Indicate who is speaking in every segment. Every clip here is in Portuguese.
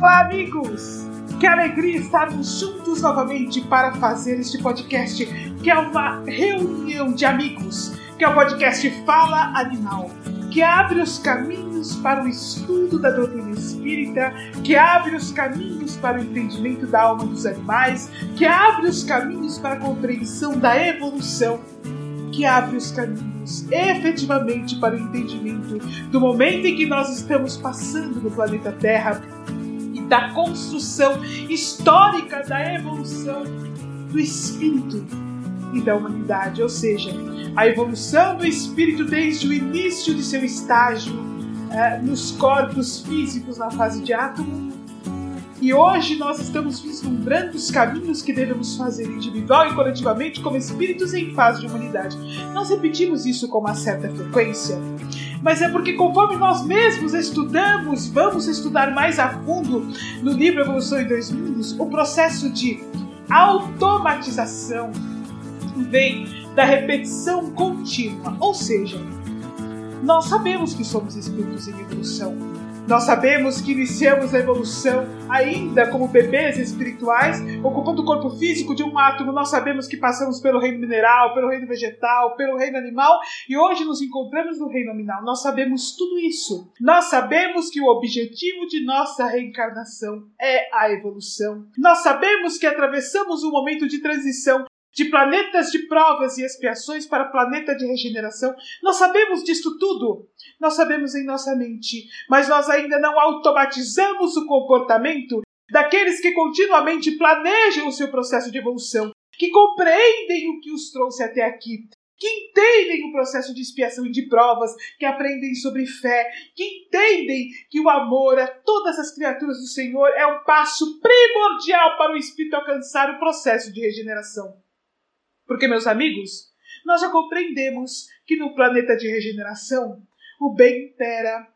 Speaker 1: Olá, amigos! Que alegria estarmos juntos novamente para fazer este podcast, que é uma reunião de amigos, que é o podcast Fala Animal, que abre os caminhos para o estudo da doutrina espírita, que abre os caminhos para o entendimento da alma dos animais, que abre os caminhos para a compreensão da evolução, que abre os caminhos efetivamente para o entendimento do momento em que nós estamos passando no planeta Terra da construção histórica da evolução do espírito e da humanidade, ou seja, a evolução do espírito desde o início de seu estágio uh, nos corpos físicos na fase de átomo. E hoje nós estamos vislumbrando os caminhos que devemos fazer individual e coletivamente como espíritos em fase de humanidade. Nós repetimos isso com uma certa frequência, mas é porque conforme nós mesmos estudamos, vamos estudar mais a fundo no livro Evolução em Dois Mundos, o processo de automatização vem da repetição contínua, ou seja, nós sabemos que somos espíritos em evolução nós sabemos que iniciamos a evolução ainda como bebês espirituais, ocupando o corpo físico de um átomo. Nós sabemos que passamos pelo reino mineral, pelo reino vegetal, pelo reino animal e hoje nos encontramos no reino nominal. Nós sabemos tudo isso. Nós sabemos que o objetivo de nossa reencarnação é a evolução. Nós sabemos que atravessamos um momento de transição de planetas de provas e expiações para planeta de regeneração. Nós sabemos disso tudo. Nós sabemos em nossa mente, mas nós ainda não automatizamos o comportamento daqueles que continuamente planejam o seu processo de evolução, que compreendem o que os trouxe até aqui, que entendem o processo de expiação e de provas, que aprendem sobre fé, que entendem que o amor a todas as criaturas do Senhor é um passo primordial para o espírito alcançar o processo de regeneração. Porque, meus amigos, nós já compreendemos que no planeta de regeneração o bem impera.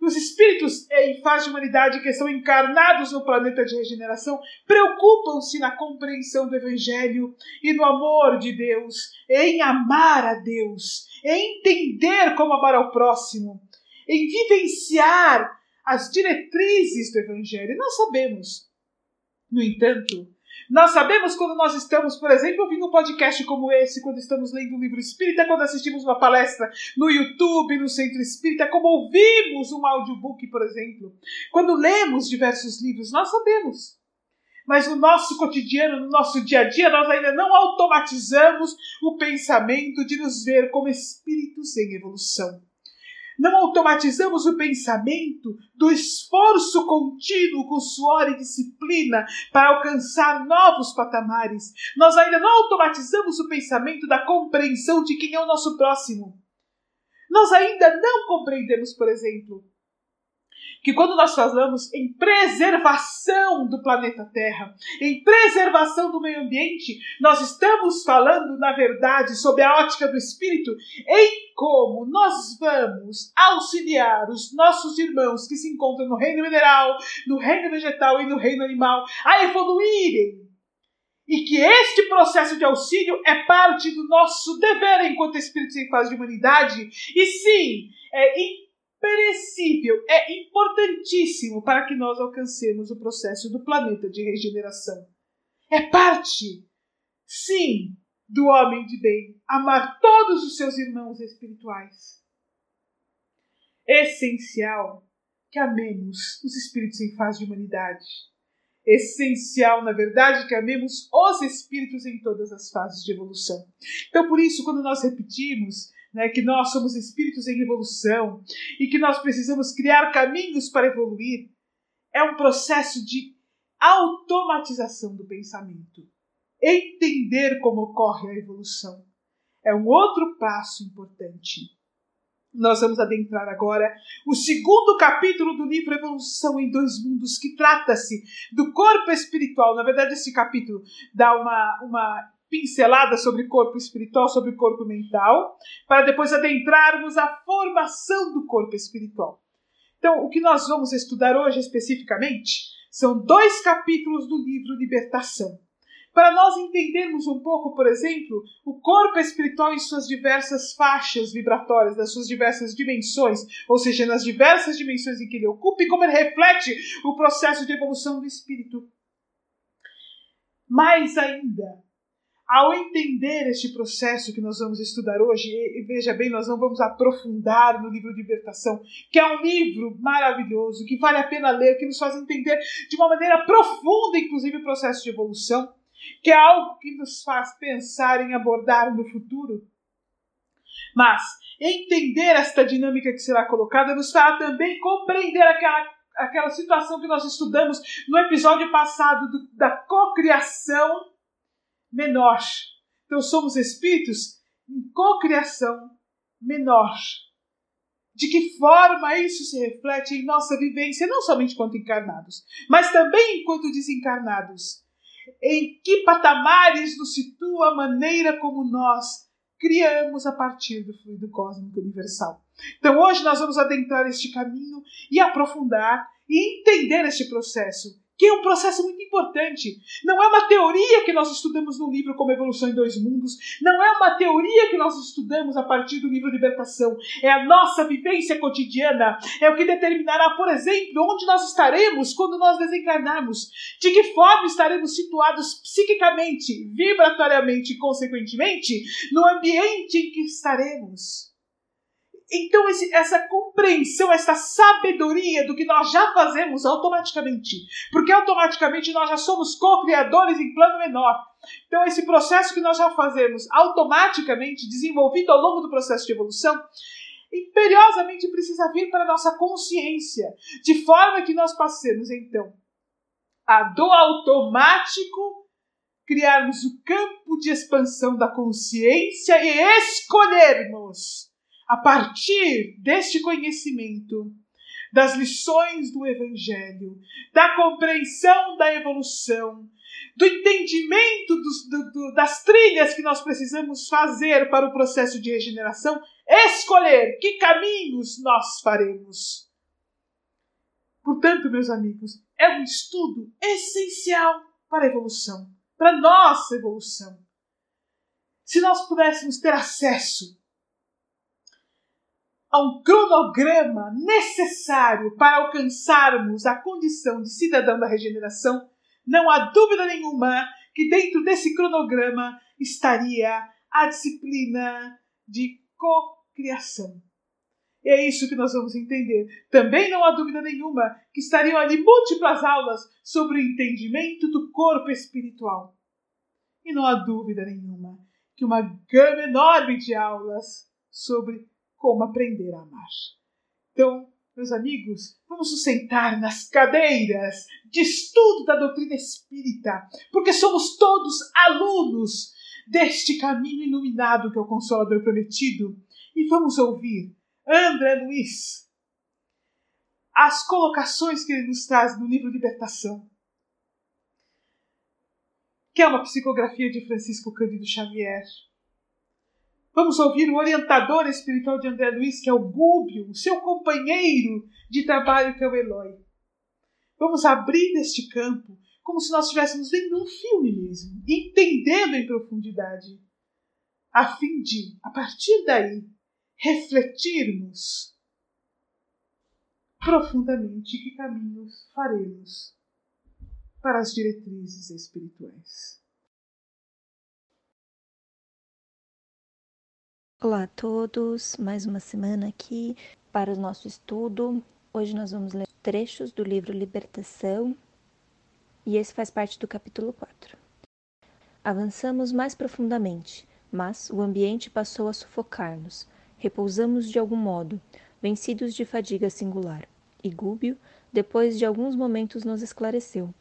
Speaker 1: Os espíritos em fase de humanidade que são encarnados no planeta de regeneração preocupam-se na compreensão do Evangelho e no amor de Deus, em amar a Deus, em entender como amar ao próximo, em vivenciar as diretrizes do Evangelho. Nós sabemos, no entanto, nós sabemos quando nós estamos, por exemplo, ouvindo um podcast como esse, quando estamos lendo um livro espírita, quando assistimos uma palestra no YouTube, no Centro Espírita, como ouvimos um audiobook, por exemplo. Quando lemos diversos livros, nós sabemos. Mas no nosso cotidiano, no nosso dia a dia, nós ainda não automatizamos o pensamento de nos ver como espíritos em evolução. Não automatizamos o pensamento do esforço contínuo com suor e disciplina para alcançar novos patamares. Nós ainda não automatizamos o pensamento da compreensão de quem é o nosso próximo. Nós ainda não compreendemos, por exemplo, que quando nós falamos em preservação do planeta Terra, em preservação do meio ambiente, nós estamos falando, na verdade, sob a ótica do espírito, em como nós vamos auxiliar os nossos irmãos que se encontram no reino mineral, no reino vegetal e no reino animal a evoluírem. E que este processo de auxílio é parte do nosso dever enquanto espíritos em fase de humanidade, e sim, é perecível, é importantíssimo para que nós alcancemos o processo do planeta de regeneração. É parte, sim, do homem de bem amar todos os seus irmãos espirituais. Essencial que amemos os espíritos em fase de humanidade. Essencial, na verdade, que amemos os espíritos em todas as fases de evolução. Então, por isso, quando nós repetimos né, que nós somos espíritos em evolução e que nós precisamos criar caminhos para evoluir, é um processo de automatização do pensamento. Entender como ocorre a evolução é um outro passo importante. Nós vamos adentrar agora o segundo capítulo do livro Evolução em Dois Mundos, que trata-se do corpo espiritual. Na verdade, esse capítulo dá uma, uma pincelada sobre corpo espiritual, sobre corpo mental, para depois adentrarmos a formação do corpo espiritual. Então, o que nós vamos estudar hoje especificamente são dois capítulos do livro Libertação. para nós entendermos um pouco, por exemplo, o corpo espiritual em suas diversas faixas vibratórias, nas suas diversas dimensões, ou seja, nas diversas dimensões em que ele ocupa e como ele reflete o processo de evolução do espírito. Mais ainda, ao entender este processo que nós vamos estudar hoje, e veja bem, nós não vamos aprofundar no livro Libertação, que é um livro maravilhoso, que vale a pena ler, que nos faz entender de uma maneira profunda, inclusive, o processo de evolução, que é algo que nos faz pensar em abordar no futuro. Mas entender esta dinâmica que será colocada nos fará também compreender aquela, aquela situação que nós estudamos no episódio passado do, da cocriação menor. Então somos espíritos em cocriação menor. De que forma isso se reflete em nossa vivência, não somente enquanto encarnados, mas também enquanto desencarnados? Em que patamares nos situa a maneira como nós criamos a partir do fluido cósmico universal? Então hoje nós vamos adentrar este caminho e aprofundar e entender este processo que é um processo muito importante. Não é uma teoria que nós estudamos no livro como Evolução em Dois Mundos, não é uma teoria que nós estudamos a partir do livro Libertação, é a nossa vivência cotidiana, é o que determinará, por exemplo, onde nós estaremos quando nós desencarnarmos, de que forma estaremos situados psiquicamente, vibratoriamente e, consequentemente, no ambiente em que estaremos. Então, esse, essa compreensão, essa sabedoria do que nós já fazemos automaticamente, porque automaticamente nós já somos co-criadores em plano menor. Então, esse processo que nós já fazemos automaticamente, desenvolvido ao longo do processo de evolução, imperiosamente precisa vir para a nossa consciência, de forma que nós passemos, então, a do automático criarmos o campo de expansão da consciência e escolhermos a partir deste conhecimento, das lições do Evangelho, da compreensão da evolução, do entendimento dos, do, do, das trilhas que nós precisamos fazer para o processo de regeneração, escolher que caminhos nós faremos. Portanto, meus amigos, é um estudo essencial para a evolução, para a nossa evolução. Se nós pudéssemos ter acesso a um cronograma necessário para alcançarmos a condição de cidadão da regeneração, não há dúvida nenhuma que dentro desse cronograma estaria a disciplina de cocriação. E é isso que nós vamos entender. Também não há dúvida nenhuma que estariam ali múltiplas aulas sobre o entendimento do corpo espiritual. E não há dúvida nenhuma que uma gama enorme de aulas sobre como aprender a amar. Então, meus amigos, vamos nos sentar nas cadeiras de estudo da doutrina espírita, porque somos todos alunos deste caminho iluminado que é o Consolador prometido. E vamos ouvir André Luiz, as colocações que ele nos traz no livro Libertação, que é uma psicografia de Francisco Cândido Xavier Vamos ouvir o orientador espiritual de André Luiz, que é o Gúbio, o seu companheiro de trabalho, que é o Eloy. Vamos abrir este campo como se nós estivéssemos vendo um filme mesmo, entendendo em profundidade, a fim de, a partir daí, refletirmos profundamente que caminhos faremos para as diretrizes espirituais.
Speaker 2: Olá a todos, mais uma semana aqui para o nosso estudo. Hoje nós vamos ler trechos do livro Libertação e esse faz parte do capítulo 4. Avançamos mais profundamente, mas o ambiente passou a sufocar-nos. Repousamos de algum modo, vencidos de fadiga singular. E Gúbio, depois de alguns momentos, nos esclareceu.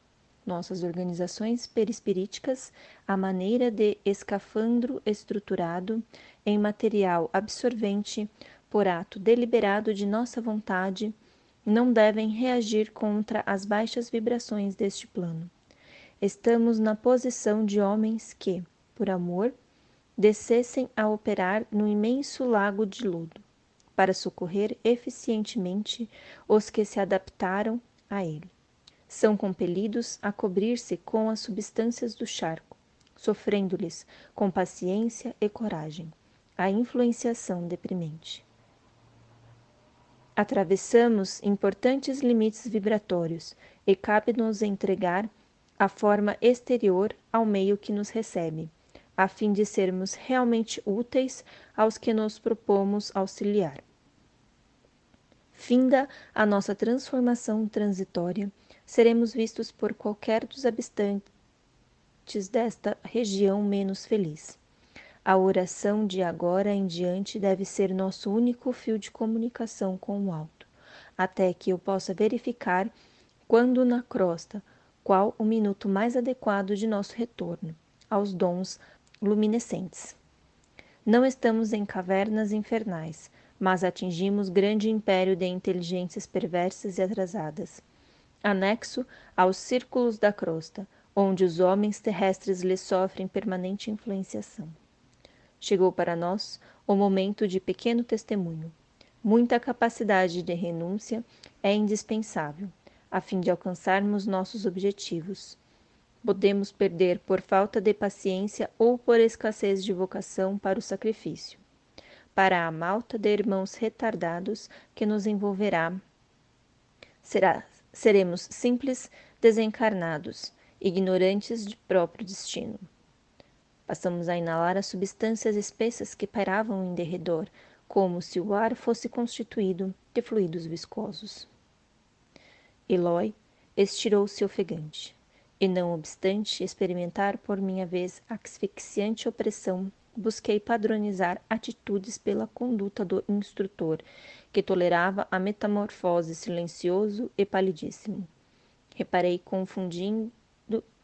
Speaker 2: Nossas organizações perispiríticas, a maneira de escafandro estruturado, em material absorvente por ato deliberado de nossa vontade, não devem reagir contra as baixas vibrações deste plano. Estamos na posição de homens que, por amor, descessem a operar no imenso lago de lodo, para socorrer eficientemente os que se adaptaram a ele. São compelidos a cobrir-se com as substâncias do charco, sofrendo-lhes com paciência e coragem a influenciação deprimente. Atravessamos importantes limites vibratórios e cabe-nos entregar a forma exterior ao meio que nos recebe, a fim de sermos realmente úteis aos que nos propomos auxiliar. Finda a nossa transformação transitória, seremos vistos por qualquer dos habitantes desta região menos feliz. A oração de agora em diante deve ser nosso único fio de comunicação com o alto, até que eu possa verificar quando na crosta qual o minuto mais adequado de nosso retorno aos dons luminescentes. Não estamos em cavernas infernais, mas atingimos grande império de inteligências perversas e atrasadas, anexo aos círculos da crosta, onde os homens terrestres lhe sofrem permanente influenciação. Chegou para nós o momento de pequeno testemunho. Muita capacidade de renúncia é indispensável, a fim de alcançarmos nossos objetivos. Podemos perder por falta de paciência ou por escassez de vocação para o sacrifício. Para a malta de irmãos retardados que nos envolverá, será, seremos simples desencarnados, ignorantes de próprio destino. Passamos a inalar as substâncias espessas que pairavam em derredor, como se o ar fosse constituído de fluidos viscosos. Eloy estirou-se ofegante, e não obstante experimentar por minha vez asfixiante opressão, busquei padronizar atitudes pela conduta do instrutor, que tolerava a metamorfose silencioso e palidíssimo. Reparei confundindo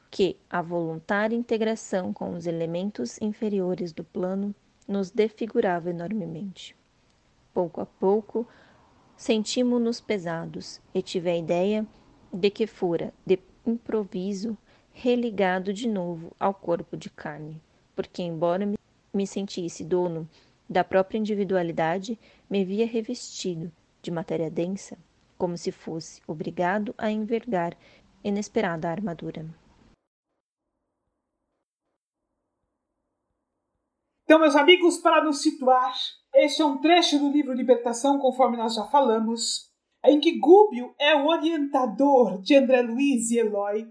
Speaker 2: que a voluntária integração com os elementos inferiores do plano nos defigurava enormemente. Pouco a pouco, sentimos-nos pesados e tive a ideia de que fora, de improviso, religado de novo ao corpo de carne, porque, embora me sentisse dono da própria individualidade, me via revestido de matéria densa, como se fosse obrigado a envergar inesperada armadura.
Speaker 1: Então, meus amigos, para nos situar, este é um trecho do livro Libertação, conforme nós já falamos, em que Gúbio é o orientador de André Luiz e Eloy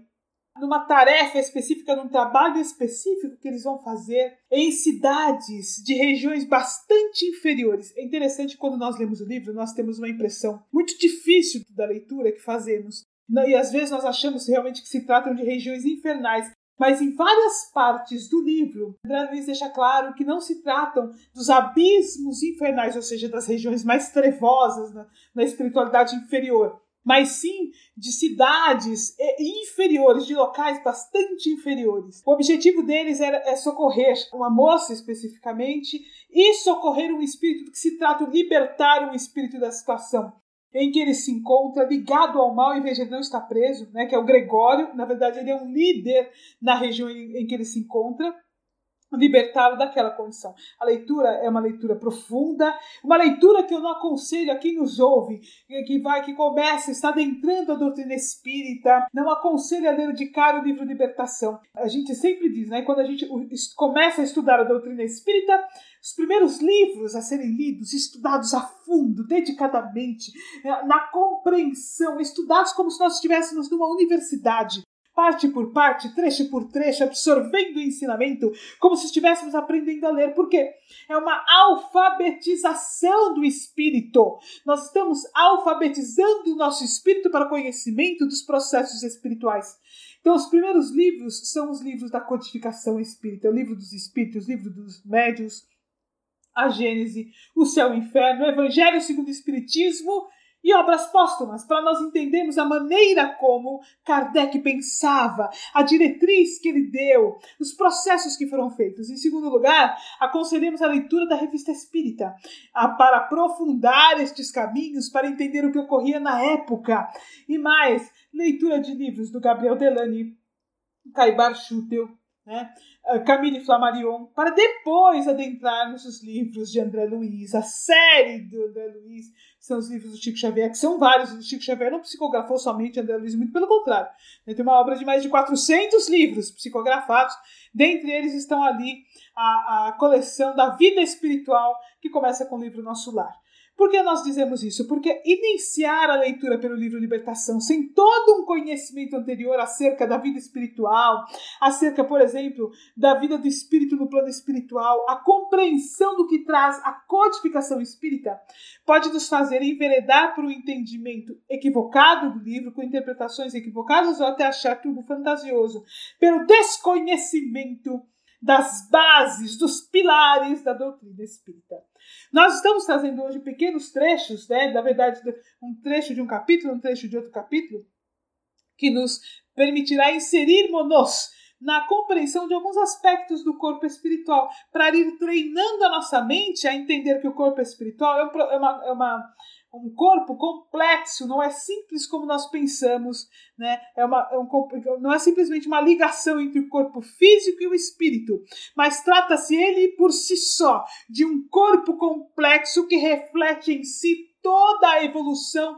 Speaker 1: numa tarefa específica, num trabalho específico que eles vão fazer em cidades de regiões bastante inferiores. É interessante quando nós lemos o livro, nós temos uma impressão muito difícil da leitura que fazemos. E às vezes nós achamos realmente que se tratam de regiões infernais. Mas em várias partes do livro, André Luiz deixa claro que não se tratam dos abismos infernais, ou seja, das regiões mais trevosas na, na espiritualidade inferior, mas sim de cidades inferiores, de locais bastante inferiores. O objetivo deles era, é socorrer uma moça especificamente e socorrer um espírito que se trata de libertar um espírito da situação em que ele se encontra ligado ao mal, em vez de ele não estar preso, né, que é o Gregório. Na verdade, ele é um líder na região em, em que ele se encontra libertá-lo daquela condição. A leitura é uma leitura profunda, uma leitura que eu não aconselho a quem nos ouve, que vai, que começa, está adentrando a doutrina espírita, não aconselho a ler de cara o livro Libertação. A gente sempre diz, né, quando a gente começa a estudar a doutrina espírita, os primeiros livros a serem lidos, estudados a fundo, dedicadamente, na compreensão, estudados como se nós estivéssemos numa universidade, parte por parte, trecho por trecho, absorvendo o ensinamento, como se estivéssemos aprendendo a ler. Por quê? É uma alfabetização do espírito. Nós estamos alfabetizando o nosso espírito para conhecimento dos processos espirituais. Então, os primeiros livros são os livros da codificação espírita, o livro dos espíritos, o livro dos médios, a Gênese, o céu e o inferno, o Evangelho segundo o Espiritismo e obras póstumas, para nós entendermos a maneira como Kardec pensava, a diretriz que ele deu, os processos que foram feitos. Em segundo lugar, aconselhamos a leitura da Revista Espírita, para aprofundar estes caminhos, para entender o que ocorria na época. E mais, leitura de livros do Gabriel Delany, Caibar Schutel, né? Camille Flammarion, para depois adentrarmos os livros de André Luiz, a série do André Luiz, são os livros do Chico Xavier, que são vários. O Chico Xavier não psicografou somente André Luiz, muito pelo contrário. Ele tem uma obra de mais de 400 livros psicografados, dentre eles estão ali a, a coleção da vida espiritual, que começa com o livro Nosso Lar. Por que nós dizemos isso? Porque iniciar a leitura pelo livro Libertação sem todo um conhecimento anterior acerca da vida espiritual, acerca, por exemplo, da vida do espírito no plano espiritual, a compreensão do que traz a codificação espírita, pode nos fazer enveredar por um entendimento equivocado do livro, com interpretações equivocadas ou até achar tudo fantasioso, pelo desconhecimento das bases, dos pilares da doutrina espírita. Nós estamos trazendo hoje pequenos trechos, né, na verdade, um trecho de um capítulo, um trecho de outro capítulo, que nos permitirá inserirmos-nos na compreensão de alguns aspectos do corpo espiritual, para ir treinando a nossa mente a entender que o corpo espiritual é, é uma, é uma um corpo complexo, não é simples como nós pensamos, né? É uma, é um, não é simplesmente uma ligação entre o corpo físico e o espírito, mas trata-se ele por si só de um corpo complexo que reflete em si toda a evolução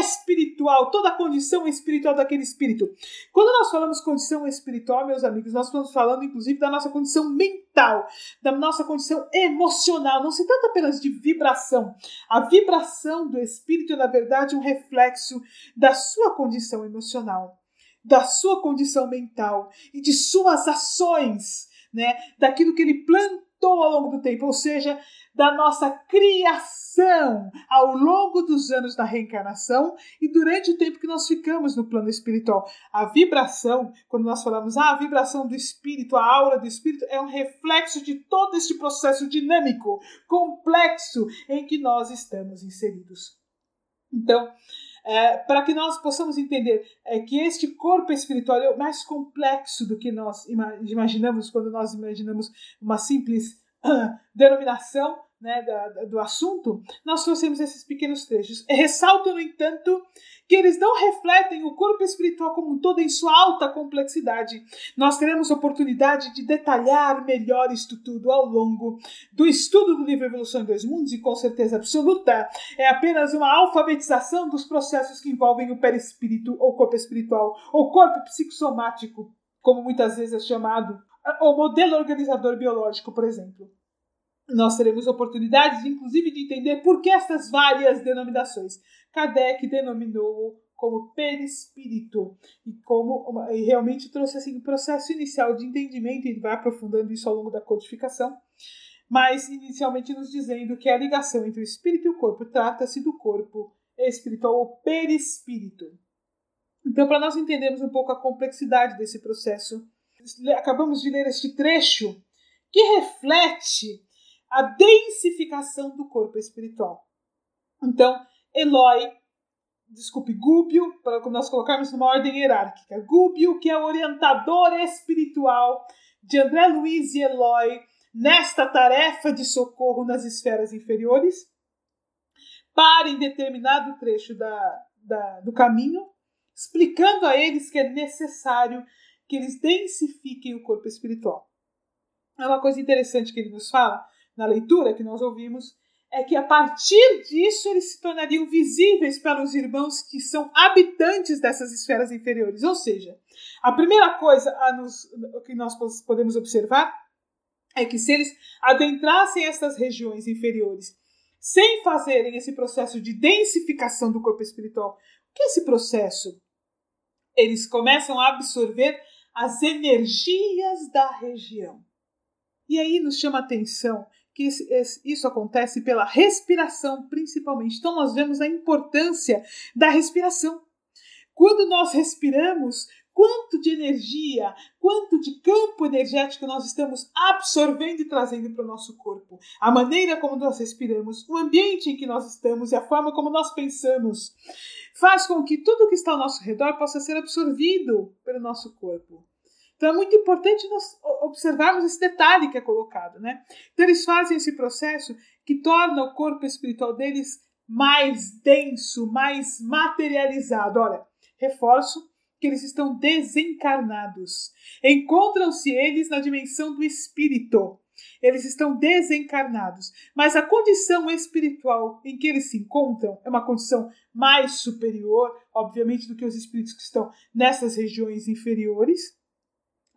Speaker 1: espiritual, toda a condição espiritual daquele espírito. Quando nós falamos condição espiritual, meus amigos, nós estamos falando inclusive da nossa condição mental, da nossa condição emocional. Não se trata apenas de vibração. A vibração do espírito é, na verdade, um reflexo da sua condição emocional, da sua condição mental e de suas ações, né? Daquilo que ele plantou ao longo do tempo, ou seja, da nossa criação ao longo dos anos da reencarnação e durante o tempo que nós ficamos no plano espiritual. A vibração, quando nós falamos ah, a vibração do espírito, a aura do espírito, é um reflexo de todo este processo dinâmico, complexo em que nós estamos inseridos. Então, é, para que nós possamos entender é, que este corpo espiritual é mais complexo do que nós imaginamos quando nós imaginamos uma simples uh, denominação né, da, do assunto, nós trouxemos esses pequenos trechos. Ressalto, no entanto, que eles não refletem o corpo espiritual como um todo em sua alta complexidade. Nós teremos oportunidade de detalhar melhor isto tudo ao longo do estudo do livro Evolução em Dois Mundos, e com certeza absoluta é apenas uma alfabetização dos processos que envolvem o perispírito ou corpo espiritual, ou corpo psicossomático, como muitas vezes é chamado, ou modelo organizador biológico, por exemplo nós teremos oportunidades, inclusive, de entender por que essas várias denominações. Kardec denominou como perispírito e como e realmente trouxe assim um processo inicial de entendimento e vai aprofundando isso ao longo da codificação, mas inicialmente nos dizendo que a ligação entre o espírito e o corpo trata-se do corpo espiritual ou perispírito. Então, para nós entendermos um pouco a complexidade desse processo, acabamos de ler este trecho que reflete a densificação do corpo espiritual. Então, Eloy, desculpe, Gúbio, para nós colocarmos numa ordem hierárquica, Gúbio, que é o orientador espiritual de André Luiz e Eloy nesta tarefa de socorro nas esferas inferiores, para em determinado trecho da, da, do caminho, explicando a eles que é necessário que eles densifiquem o corpo espiritual. É uma coisa interessante que ele nos fala, na leitura que nós ouvimos, é que a partir disso eles se tornariam visíveis para os irmãos que são habitantes dessas esferas inferiores. Ou seja, a primeira coisa a nos, que nós podemos observar é que se eles adentrassem essas regiões inferiores sem fazerem esse processo de densificação do corpo espiritual, que esse processo? Eles começam a absorver as energias da região. E aí nos chama a atenção que isso acontece pela respiração, principalmente. Então, nós vemos a importância da respiração. Quando nós respiramos, quanto de energia, quanto de campo energético nós estamos absorvendo e trazendo para o nosso corpo. A maneira como nós respiramos, o ambiente em que nós estamos e a forma como nós pensamos faz com que tudo que está ao nosso redor possa ser absorvido pelo nosso corpo. Então é muito importante nós observarmos esse detalhe que é colocado, né? Então eles fazem esse processo que torna o corpo espiritual deles mais denso, mais materializado. Olha, reforço que eles estão desencarnados. Encontram-se eles na dimensão do espírito. Eles estão desencarnados. Mas a condição espiritual em que eles se encontram é uma condição mais superior, obviamente, do que os espíritos que estão nessas regiões inferiores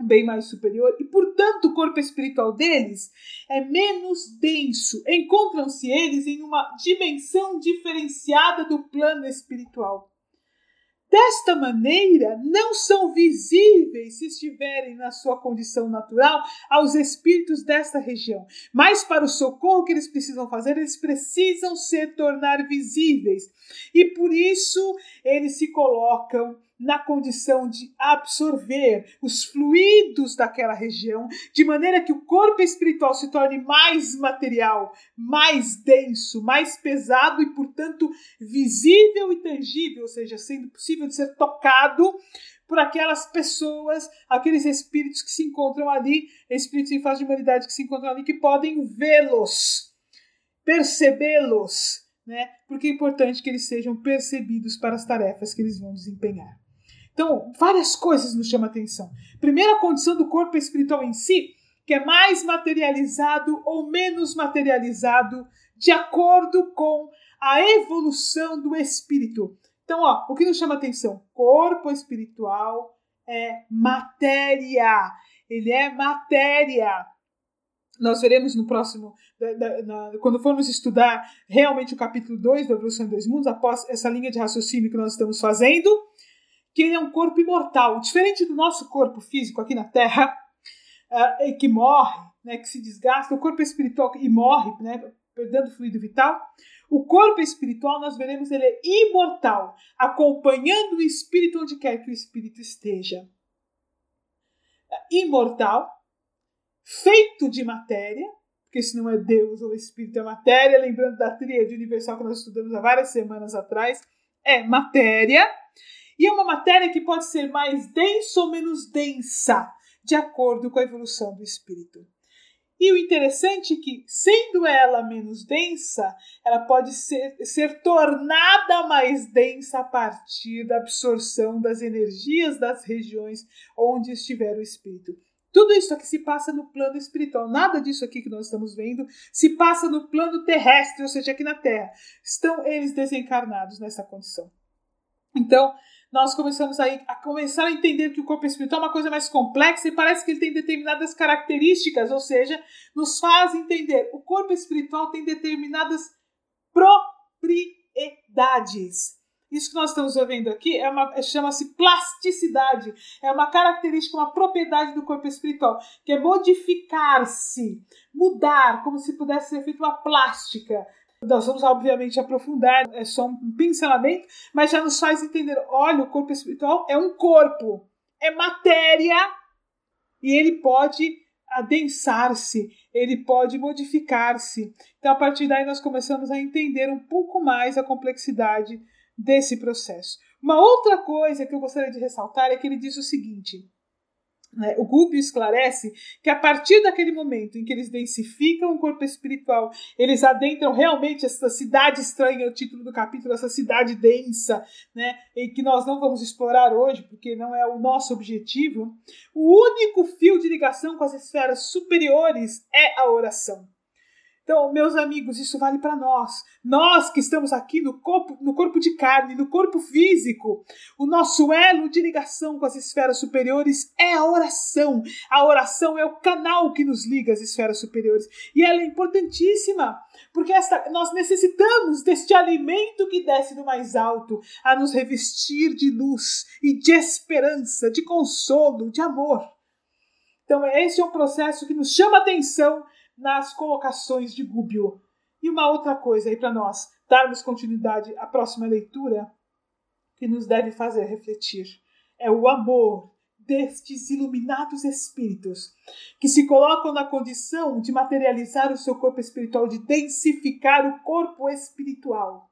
Speaker 1: bem mais superior e, portanto, o corpo espiritual deles é menos denso. Encontram-se eles em uma dimensão diferenciada do plano espiritual. Desta maneira, não são visíveis, se estiverem na sua condição natural, aos espíritos desta região. Mas, para o socorro que eles precisam fazer, eles precisam se tornar visíveis. E por isso, eles se colocam na condição de absorver os fluidos daquela região, de maneira que o corpo espiritual se torne mais material, mais denso, mais pesado e, portanto, visível e tangível, ou seja, sendo possível de ser tocado por aquelas pessoas, aqueles espíritos que se encontram ali, espíritos em fase de humanidade que se encontram ali, que podem vê-los, percebê-los, né? Porque é importante que eles sejam percebidos para as tarefas que eles vão desempenhar. Então, várias coisas nos chamam a atenção. Primeiro, a condição do corpo espiritual em si, que é mais materializado ou menos materializado de acordo com a evolução do espírito. Então, ó, o que nos chama a atenção? Corpo espiritual é matéria. Ele é matéria. Nós veremos no próximo, quando formos estudar realmente o capítulo 2 da Evolução em Dois Mundos, após essa linha de raciocínio que nós estamos fazendo, que ele é um corpo imortal, diferente do nosso corpo físico aqui na Terra, uh, que morre, né, que se desgasta, o corpo espiritual e morre, né, perdendo fluido vital. O corpo espiritual, nós veremos, ele é imortal, acompanhando o espírito onde quer que o espírito esteja. Imortal, feito de matéria, porque se não é Deus ou espírito é matéria, lembrando da tríade universal que nós estudamos há várias semanas atrás, é matéria e é uma matéria que pode ser mais densa ou menos densa, de acordo com a evolução do espírito. E o interessante é que, sendo ela menos densa, ela pode ser, ser tornada mais densa a partir da absorção das energias das regiões onde estiver o espírito. Tudo isso aqui se passa no plano espiritual. Nada disso aqui que nós estamos vendo se passa no plano terrestre, ou seja, aqui na Terra. Estão eles desencarnados nessa condição. Então, nós começamos a, a começar a entender que o corpo espiritual é uma coisa mais complexa e parece que ele tem determinadas características, ou seja, nos faz entender o corpo espiritual tem determinadas propriedades. Isso que nós estamos vendo aqui é uma chama-se plasticidade, é uma característica, uma propriedade do corpo espiritual, que é modificar-se, mudar, como se pudesse ser feita uma plástica. Nós vamos, obviamente, aprofundar, é só um pincelamento, mas já nos faz entender: olha, o corpo espiritual é um corpo, é matéria, e ele pode adensar-se, ele pode modificar-se. Então, a partir daí, nós começamos a entender um pouco mais a complexidade desse processo. Uma outra coisa que eu gostaria de ressaltar é que ele diz o seguinte? O Gubbio esclarece que a partir daquele momento em que eles densificam o corpo espiritual, eles adentram realmente essa cidade estranha, o título do capítulo, essa cidade densa, né? em que nós não vamos explorar hoje, porque não é o nosso objetivo. O único fio de ligação com as esferas superiores é a oração. Então, meus amigos, isso vale para nós. Nós que estamos aqui no corpo, no corpo de carne, no corpo físico, o nosso elo de ligação com as esferas superiores é a oração. A oração é o canal que nos liga às esferas superiores. E ela é importantíssima, porque esta, nós necessitamos deste alimento que desce do mais alto a nos revestir de luz e de esperança, de consolo, de amor. Então, esse é um processo que nos chama atenção nas colocações de Gubbio. E uma outra coisa aí para nós darmos continuidade à próxima leitura que nos deve fazer refletir é o amor destes iluminados espíritos que se colocam na condição de materializar o seu corpo espiritual, de densificar o corpo espiritual.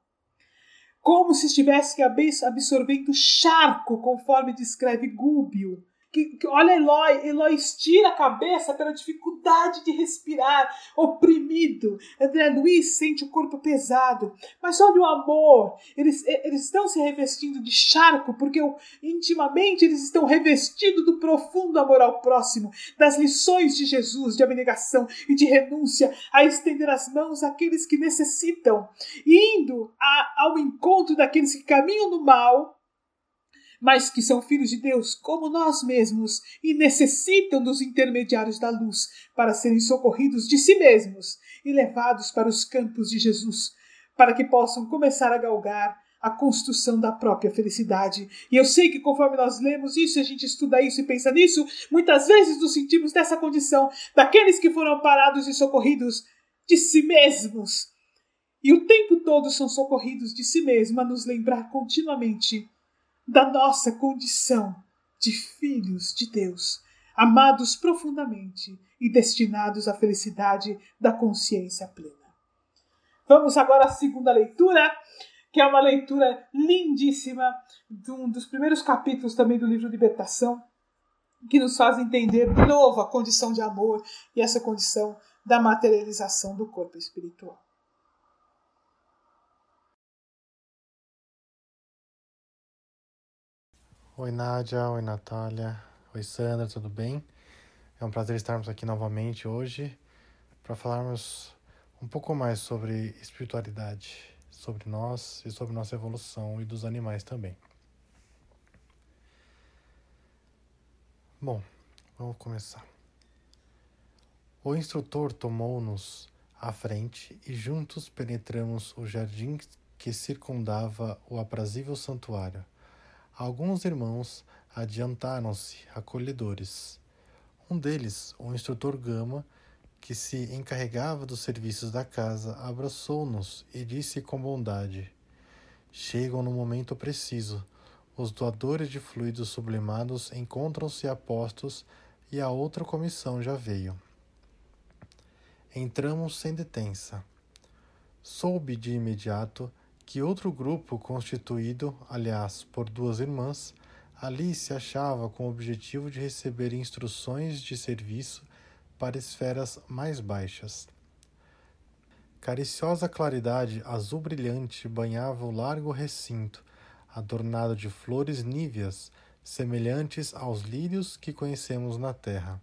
Speaker 1: Como se estivesse absorvendo charco, conforme descreve Gúbio. Que, que, olha Eloy, Eloy estira a cabeça pela dificuldade de respirar, oprimido. André Luiz sente o corpo pesado. Mas olha o amor. Eles, eles estão se revestindo de charco porque intimamente eles estão revestidos do profundo amor ao próximo, das lições de Jesus, de abnegação e de renúncia, a estender as mãos àqueles que necessitam, indo a, ao encontro daqueles que caminham no mal mas que são filhos de Deus como nós mesmos e necessitam dos intermediários da luz para serem socorridos de si mesmos e levados para os campos de Jesus, para que possam começar a galgar a construção da própria felicidade. E eu sei que conforme nós lemos isso, a gente estuda isso e pensa nisso, muitas vezes nos sentimos nessa condição daqueles que foram parados e socorridos de si mesmos. E o tempo todo são socorridos de si mesmos a nos lembrar continuamente da nossa condição de filhos de Deus, amados profundamente e destinados à felicidade da consciência plena. Vamos agora à segunda leitura, que é uma leitura lindíssima de um dos primeiros capítulos também do livro Libertação, que nos faz entender de novo a condição de amor e essa condição da materialização do corpo espiritual.
Speaker 3: Oi Nádia, oi Natália, oi Sandra, tudo bem? É um prazer estarmos aqui novamente hoje para falarmos um pouco mais sobre espiritualidade, sobre nós e sobre nossa evolução e dos animais também. Bom, vamos começar. O instrutor tomou-nos à frente e juntos penetramos o jardim que circundava o aprazível santuário Alguns irmãos adiantaram-se, acolhedores. Um deles, o instrutor Gama, que se encarregava dos serviços da casa, abraçou-nos e disse com bondade: Chegam no momento preciso. Os doadores de fluidos sublimados encontram-se a postos e a outra comissão já veio. Entramos sem detença. Soube de imediato que outro grupo, constituído, aliás, por duas irmãs, ali se achava com o objetivo de receber instruções de serviço para esferas mais baixas. Cariciosa claridade azul brilhante banhava o largo recinto, adornado de flores níveas, semelhantes aos lírios que conhecemos na terra.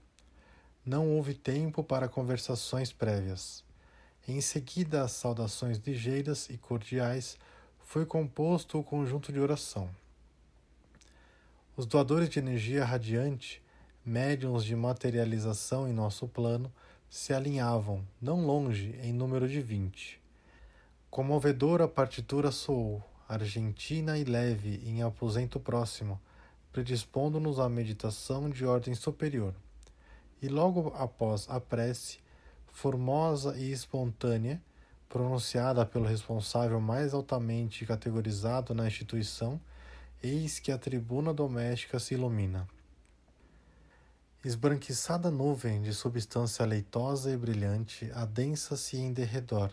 Speaker 3: Não houve tempo para conversações prévias. Em seguida às saudações ligeiras e cordiais, foi composto o conjunto de oração. Os doadores de energia radiante, médiums de materialização em nosso plano, se alinhavam, não longe, em número de vinte. Comovedora partitura soou, argentina e leve em aposento próximo, predispondo-nos à meditação de ordem superior. E logo após a prece, formosa e espontânea, pronunciada pelo responsável mais altamente categorizado na instituição, eis que a tribuna doméstica se ilumina. Esbranquiçada nuvem de substância leitosa e brilhante adensa-se em derredor,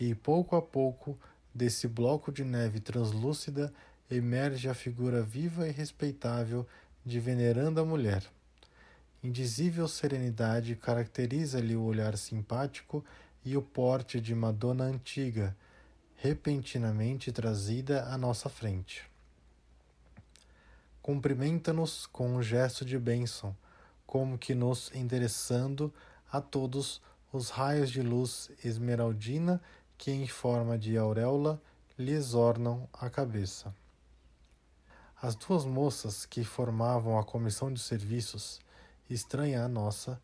Speaker 3: e pouco a pouco, desse bloco de neve translúcida, emerge a figura viva e respeitável de veneranda mulher. Indizível serenidade caracteriza-lhe o olhar simpático e o porte de Madonna antiga, repentinamente trazida à nossa frente. Cumprimenta-nos com um gesto de bênção, como que nos endereçando a todos os raios de luz esmeraldina que, em forma de auréola, lhes ornam a cabeça. As duas moças que formavam a comissão de serviços estranha à nossa,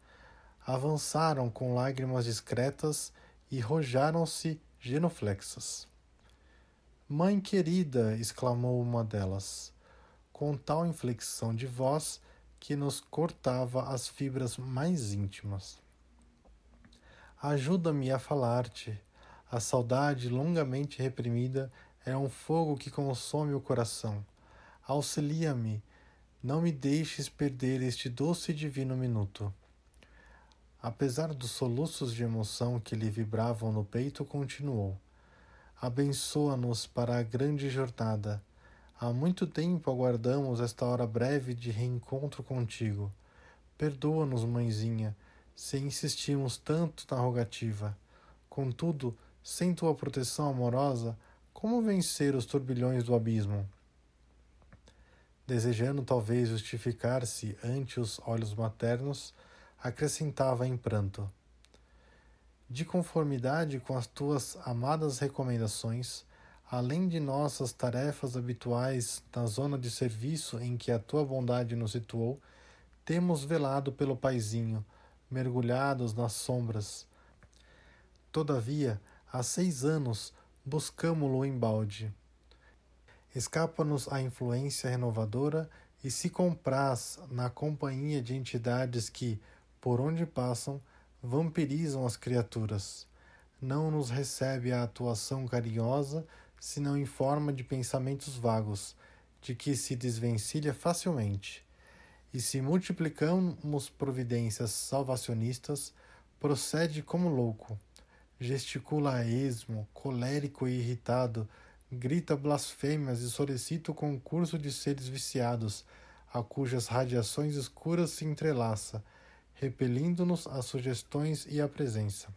Speaker 3: avançaram com lágrimas discretas e rojaram-se genuflexas. Mãe querida! exclamou uma delas, com tal inflexão de voz que nos cortava as fibras mais íntimas. Ajuda-me a falar-te. A saudade longamente reprimida é um fogo que consome o coração. Auxilia-me não me deixes perder este doce e divino minuto. Apesar dos soluços de emoção que lhe vibravam no peito, continuou: Abençoa-nos para a grande jornada. Há muito tempo aguardamos esta hora breve de reencontro contigo. Perdoa-nos, mãezinha, se insistimos tanto na rogativa. Contudo, sem tua proteção amorosa, como vencer os turbilhões do abismo? Desejando talvez justificar-se ante os olhos maternos, acrescentava em pranto: De conformidade com as tuas amadas recomendações, além de nossas tarefas habituais na zona de serviço em que a tua bondade nos situou, temos velado pelo paizinho, mergulhados nas sombras. Todavia, há seis anos buscamo-lo embalde. Escapa-nos a influência renovadora e se compraz na companhia de entidades que, por onde passam, vampirizam as criaturas. Não nos recebe a atuação carinhosa, senão em forma de pensamentos vagos, de que se desvencilha facilmente. E se multiplicamos providências salvacionistas, procede como louco, gesticula a esmo, colérico e irritado, grita blasfêmias e solicita o concurso de seres viciados, a cujas radiações escuras se entrelaça, repelindo-nos as sugestões e a presença.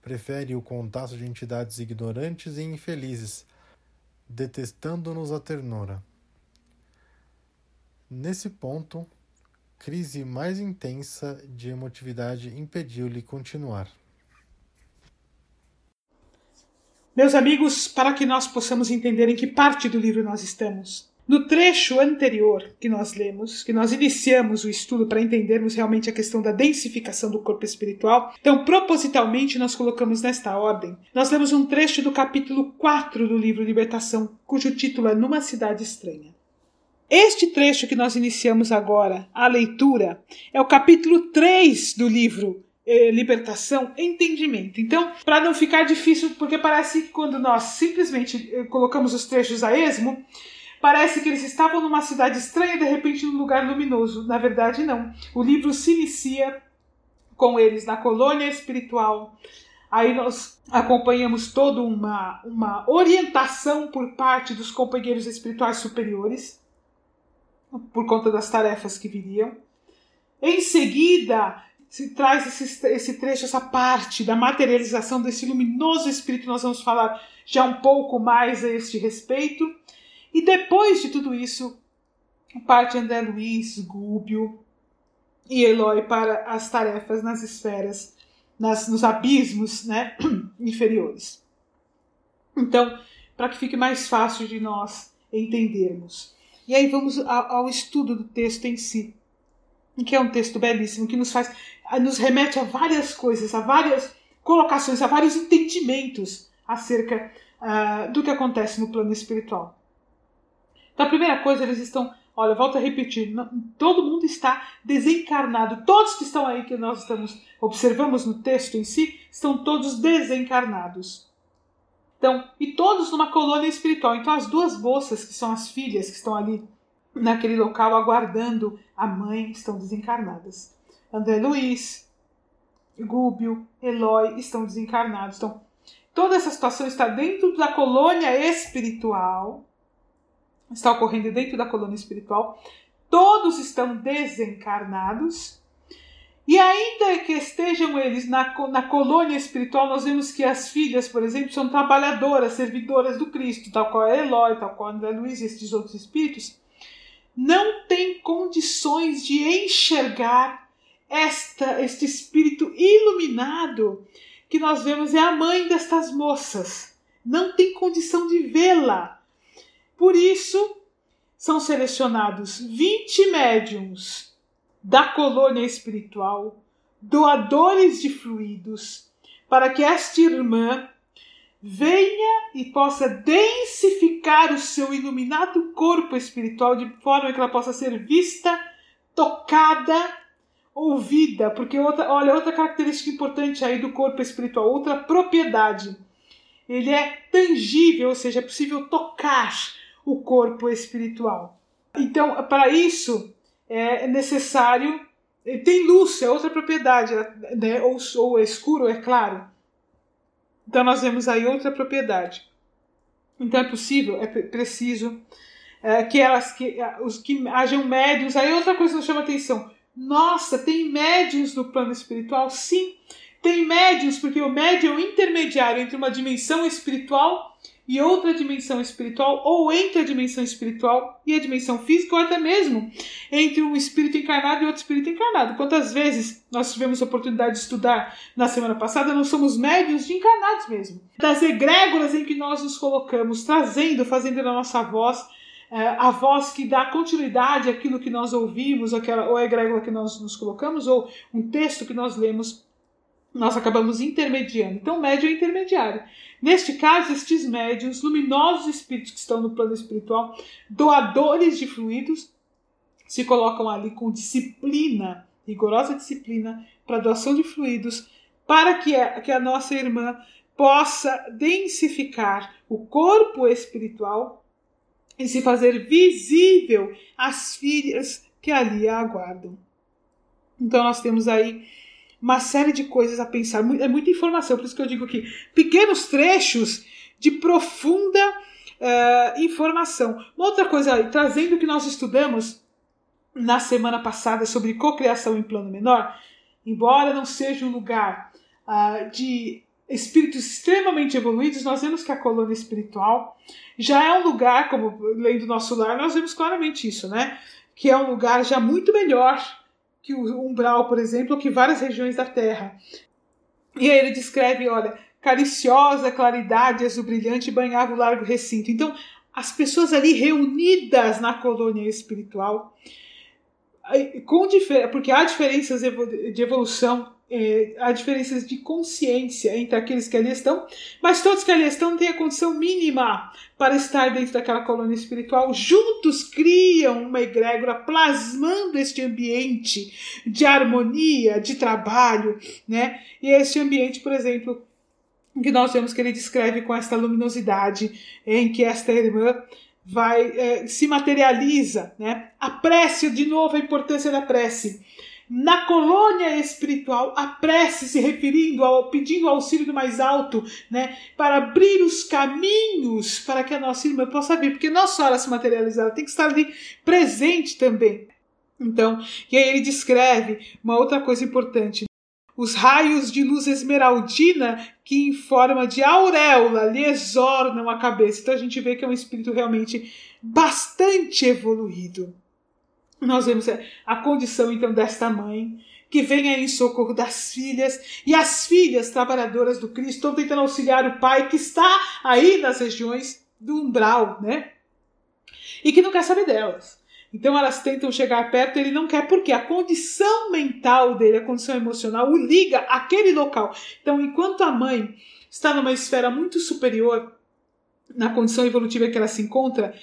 Speaker 3: Prefere o contato de entidades ignorantes e infelizes, detestando-nos a ternura. Nesse ponto, crise mais intensa de emotividade impediu-lhe continuar.
Speaker 1: Meus amigos, para que nós possamos entender em que parte do livro nós estamos, no trecho anterior que nós lemos, que nós iniciamos o estudo para entendermos realmente a questão da densificação do corpo espiritual, então propositalmente nós colocamos nesta ordem. Nós lemos um trecho do capítulo 4 do livro Libertação, cujo título é Numa Cidade Estranha. Este trecho que nós iniciamos agora, a leitura, é o capítulo 3 do livro eh, libertação, entendimento. Então, para não ficar difícil, porque parece que quando nós simplesmente eh, colocamos os trechos a esmo, parece que eles estavam numa cidade estranha de repente num lugar luminoso. Na verdade, não. O livro se inicia com eles na colônia espiritual. Aí nós acompanhamos toda uma, uma orientação por parte dos companheiros espirituais superiores, por conta das tarefas que viriam. Em seguida, se traz esse, esse trecho, essa parte da materialização desse luminoso espírito, nós vamos falar já um pouco mais a este respeito. E depois de tudo isso, parte André Luiz, Gúbio e Eloy para as tarefas nas esferas, nas, nos abismos né, inferiores. Então, para que fique mais fácil de nós entendermos. E aí vamos ao, ao estudo do texto em si, que é um texto belíssimo, que nos faz nos remete a várias coisas, a várias colocações, a vários entendimentos acerca uh, do que acontece no plano espiritual. Então, a primeira coisa, eles estão, olha, volto a repetir, todo mundo está desencarnado. Todos que estão aí, que nós estamos observamos no texto em si, estão todos desencarnados. Então, e todos numa colônia espiritual. Então, as duas moças, que são as filhas que estão ali naquele local aguardando a mãe, estão desencarnadas. André Luiz, Gúbio, Eloy estão desencarnados. Então, toda essa situação está dentro da colônia espiritual, está ocorrendo dentro da colônia espiritual. Todos estão desencarnados. E ainda que estejam eles na, na colônia espiritual, nós vemos que as filhas, por exemplo, são trabalhadoras, servidoras do Cristo, tal qual é Eloy, tal qual André Luiz e estes outros espíritos, não têm condições de enxergar esta, este espírito iluminado que nós vemos é a mãe destas moças. Não tem condição de vê-la. Por isso, são selecionados 20 médiums da colônia espiritual, doadores de fluidos, para que esta irmã venha e possa densificar o seu iluminado corpo espiritual de forma que ela possa ser vista, tocada ouvida, porque outra, olha, outra característica importante aí do corpo espiritual, outra propriedade. Ele é tangível, ou seja, é possível tocar o corpo espiritual. Então, para isso é necessário tem luz, é outra propriedade, né? ou, ou é escuro, é claro. Então nós vemos aí outra propriedade. Então é possível, é preciso é, que elas que, os, que hajam médiums. Aí outra coisa que nos chama atenção. Nossa, tem médiums no plano espiritual? Sim, tem médiums, porque o médium é o intermediário entre uma dimensão espiritual e outra dimensão espiritual, ou entre a dimensão espiritual e a dimensão física, ou até mesmo entre um espírito encarnado e outro espírito encarnado. Quantas vezes nós tivemos a oportunidade de estudar na semana passada, nós somos médios de encarnados mesmo. Das egrégoras em que nós nos colocamos, trazendo, fazendo na nossa voz a voz que dá continuidade àquilo que nós ouvimos, aquela, ou a egrégora que nós nos colocamos, ou um texto que nós lemos, nós acabamos intermediando. Então, médio é intermediário. Neste caso, estes médios, luminosos espíritos que estão no plano espiritual, doadores de fluidos, se colocam ali com disciplina, rigorosa disciplina, para doação de fluidos, para que a, que a nossa irmã possa densificar o corpo espiritual e se fazer visível às filhas que ali a aguardam. Então, nós temos aí uma série de coisas a pensar. É muita informação, por isso que eu digo aqui, pequenos trechos de profunda uh, informação. Uma outra coisa aí, trazendo o que nós estudamos na semana passada sobre cocriação em plano menor, embora não seja um lugar uh, de espíritos extremamente evoluídos, nós vemos que a colônia espiritual já é um lugar, como lendo nosso lar, nós vemos claramente isso, né? Que é um lugar já muito melhor que o umbral, por exemplo, ou que várias regiões da Terra. E aí ele descreve, olha, cariciosa claridade azul brilhante banhava o largo recinto. Então, as pessoas ali reunidas na colônia espiritual, com porque há diferenças de evolução é, há diferenças de consciência entre aqueles que ali estão, mas todos que ali estão têm a condição mínima para estar dentro daquela colônia espiritual. Juntos criam uma egrégora plasmando este ambiente de harmonia, de trabalho, né? E esse ambiente, por exemplo, que nós vemos que ele descreve com esta luminosidade em que esta irmã vai é, se materializa, né? A prece, de novo, a importância da prece na colônia espiritual, a prece se referindo ao pedindo auxílio do mais alto, né, para abrir os caminhos para que a nossa irmã possa vir, porque não só ela se materializar, ela tem que estar ali presente também. Então, e aí ele descreve uma outra coisa importante. Os raios de luz esmeraldina que, em forma de auréola, lhe exornam a cabeça. Então, a gente vê que é um espírito realmente bastante evoluído. Nós vemos a condição então desta mãe que vem em socorro das filhas e as filhas trabalhadoras do Cristo estão tentando auxiliar o pai que está aí nas regiões do umbral, né? E que não quer saber delas. Então elas tentam chegar perto, ele não quer porque a condição mental dele, a condição emocional o liga àquele local. Então, enquanto a mãe está numa esfera muito superior na condição evolutiva que ela se encontra,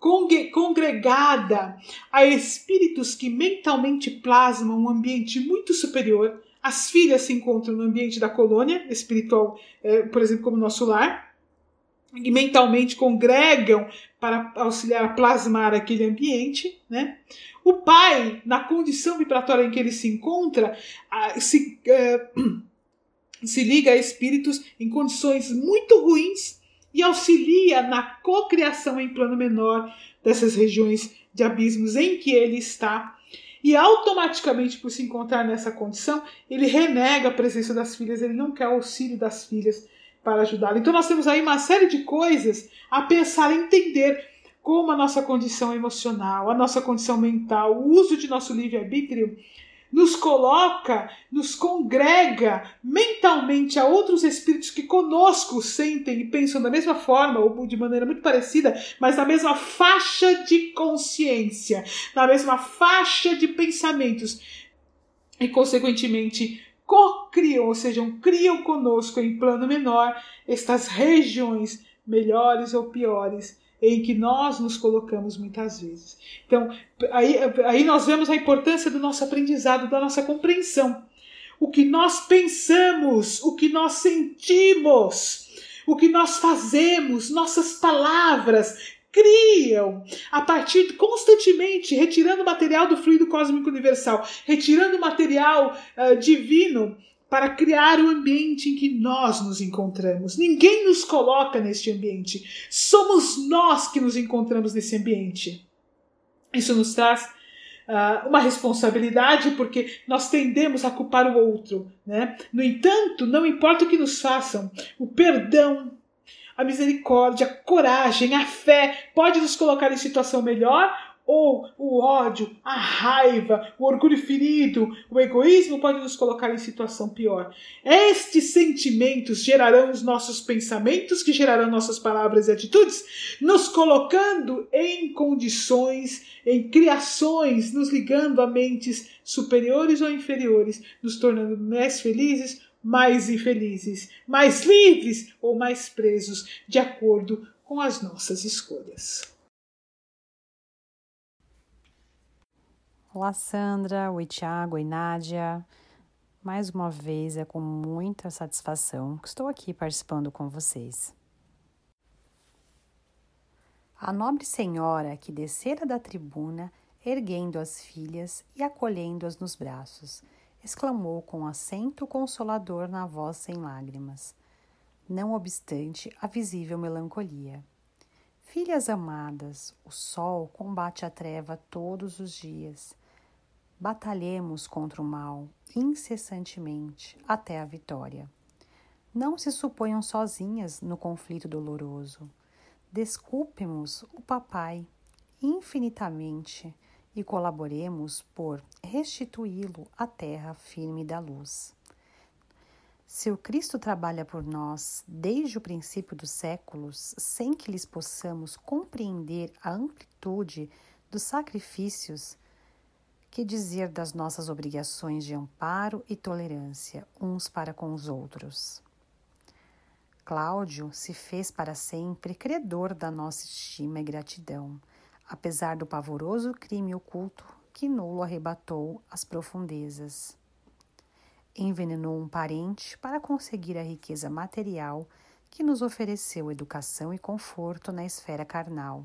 Speaker 1: congregada a espíritos que mentalmente plasmam um ambiente muito superior. As filhas se encontram no ambiente da colônia espiritual, é, por exemplo, como nosso lar, e mentalmente congregam para auxiliar a plasmar aquele ambiente, né? O pai, na condição vibratória em que ele se encontra, se, uh, se liga a espíritos em condições muito ruins e auxilia na cocriação em plano menor dessas regiões de abismos em que ele está. E automaticamente, por se encontrar nessa condição, ele renega a presença das filhas, ele não quer o auxílio das filhas para ajudá-lo. Então, nós temos aí uma série de coisas a pensar, a entender como a nossa condição emocional, a nossa condição mental, o uso de nosso livre-arbítrio nos coloca, nos congrega mentalmente a outros espíritos que conosco sentem e pensam da mesma forma, ou de maneira muito parecida, mas na mesma faixa de consciência, na mesma faixa de pensamentos. E, consequentemente, co-criam, ou seja, criam conosco em plano menor estas regiões melhores ou piores em que nós nos colocamos muitas vezes. Então, aí, aí nós vemos a importância do nosso aprendizado, da nossa compreensão. O que nós pensamos, o que nós sentimos, o que nós fazemos, nossas palavras criam a partir constantemente retirando material do fluido cósmico universal, retirando material uh, divino para criar o ambiente em que nós nos encontramos. Ninguém nos coloca neste ambiente. Somos nós que nos encontramos nesse ambiente. Isso nos traz uh, uma responsabilidade porque nós tendemos a culpar o outro. Né? No entanto, não importa o que nos façam, o perdão, a misericórdia, a coragem, a fé pode nos colocar em situação melhor ou o ódio, a raiva, o orgulho ferido, o egoísmo pode nos colocar em situação pior. Estes sentimentos gerarão os nossos pensamentos, que gerarão nossas palavras e atitudes, nos colocando em condições, em criações, nos ligando a mentes superiores ou inferiores, nos tornando mais felizes, mais infelizes, mais livres ou mais presos, de acordo com as nossas escolhas.
Speaker 4: Olá, Sandra, oi, Tiago, oi, Nádia. Mais uma vez é com muita satisfação que estou aqui participando com vocês. A nobre senhora que descera da tribuna, erguendo as filhas e acolhendo-as nos braços, exclamou com acento consolador na voz sem lágrimas, não obstante a visível melancolia. Filhas amadas, o sol combate a treva todos os dias batalhemos contra o mal incessantemente até a vitória. Não se suponham sozinhas no conflito doloroso. Desculpemos o Papai infinitamente e colaboremos por restituí-lo à terra firme da luz. Se o Cristo trabalha por nós desde o princípio dos séculos, sem que lhes possamos compreender a amplitude dos sacrifícios que dizer das nossas obrigações de amparo e tolerância uns para com os outros? Cláudio se fez para sempre credor da nossa estima e gratidão, apesar do pavoroso crime oculto que nulo arrebatou às profundezas. Envenenou um parente para conseguir a riqueza material que nos ofereceu educação e conforto na esfera carnal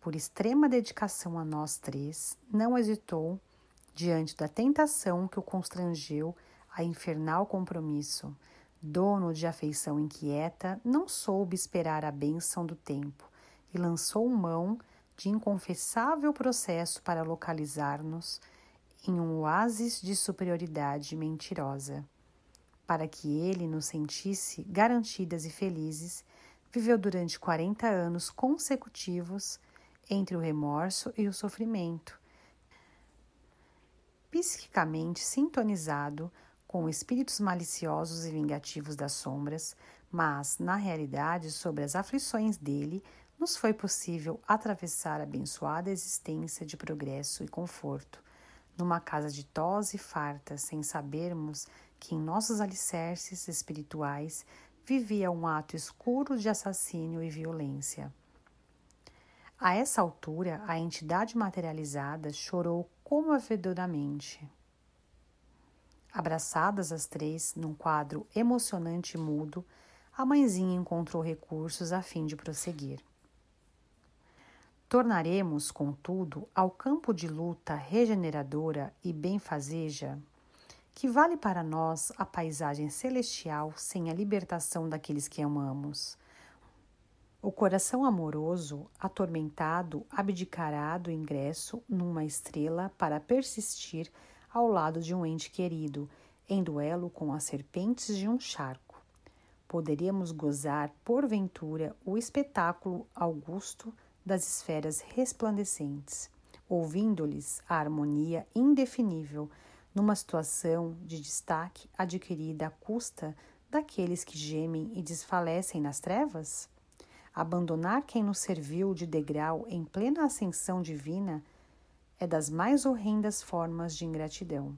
Speaker 4: por extrema dedicação a nós três, não hesitou diante da tentação que o constrangeu a infernal compromisso. Dono de afeição inquieta, não soube esperar a bênção do tempo e lançou mão de inconfessável processo para localizar-nos em um oásis de superioridade mentirosa. Para que ele nos sentisse garantidas e felizes, viveu durante quarenta anos consecutivos entre o remorso e o sofrimento, psiquicamente sintonizado com espíritos maliciosos e vingativos das sombras, mas, na realidade, sobre as aflições dele, nos foi possível atravessar a abençoada existência de progresso e conforto, numa casa ditosa e farta, sem sabermos que em nossos alicerces espirituais vivia um ato escuro de assassínio e violência. A essa altura, a entidade materializada chorou comovedoramente. Abraçadas as três num quadro emocionante e mudo, a mãezinha encontrou recursos a fim de prosseguir. Tornaremos, contudo, ao campo de luta regeneradora e benfazeja, que vale para nós a paisagem celestial sem a libertação daqueles que amamos, o coração amoroso, atormentado, abdicará do ingresso numa estrela para persistir ao lado de um ente querido, em duelo com as serpentes de um charco. Poderíamos gozar, porventura, o espetáculo augusto das esferas resplandecentes, ouvindo-lhes a harmonia indefinível numa situação de destaque adquirida à custa daqueles que gemem e desfalecem nas trevas? Abandonar quem nos serviu de degrau em plena ascensão divina é das mais horrendas formas de ingratidão.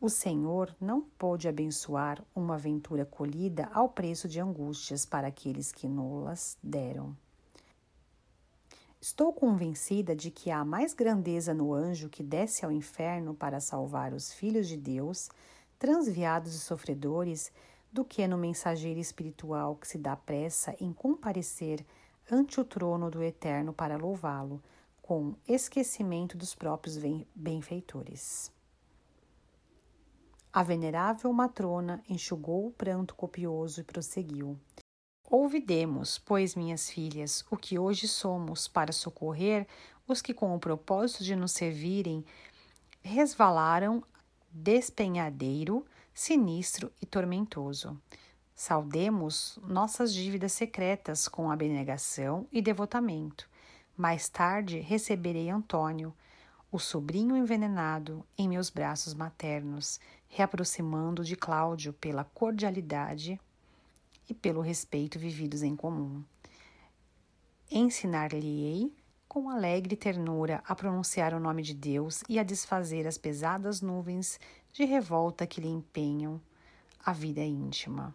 Speaker 4: O Senhor não pôde abençoar uma aventura colhida ao preço de angústias para aqueles que nolas deram. Estou convencida de que há mais grandeza no anjo que desce ao inferno para salvar os filhos de Deus, transviados e sofredores, do que no mensageiro espiritual que se dá pressa em comparecer ante o trono do Eterno para louvá-lo, com esquecimento dos próprios benfeitores. A venerável matrona enxugou o pranto copioso e prosseguiu. Ouvidemos, pois, minhas filhas, o que hoje somos, para socorrer os que, com o propósito de nos servirem, resvalaram despenhadeiro, sinistro e tormentoso. Saudemos nossas dívidas secretas com abnegação e devotamento. Mais tarde receberei Antônio, o sobrinho envenenado, em meus braços maternos, reaproximando de Cláudio pela cordialidade e pelo respeito vividos em comum. Ensinar-lhe-ei com alegre ternura a pronunciar o nome de Deus e a desfazer as pesadas nuvens de revolta que lhe empenham a vida íntima.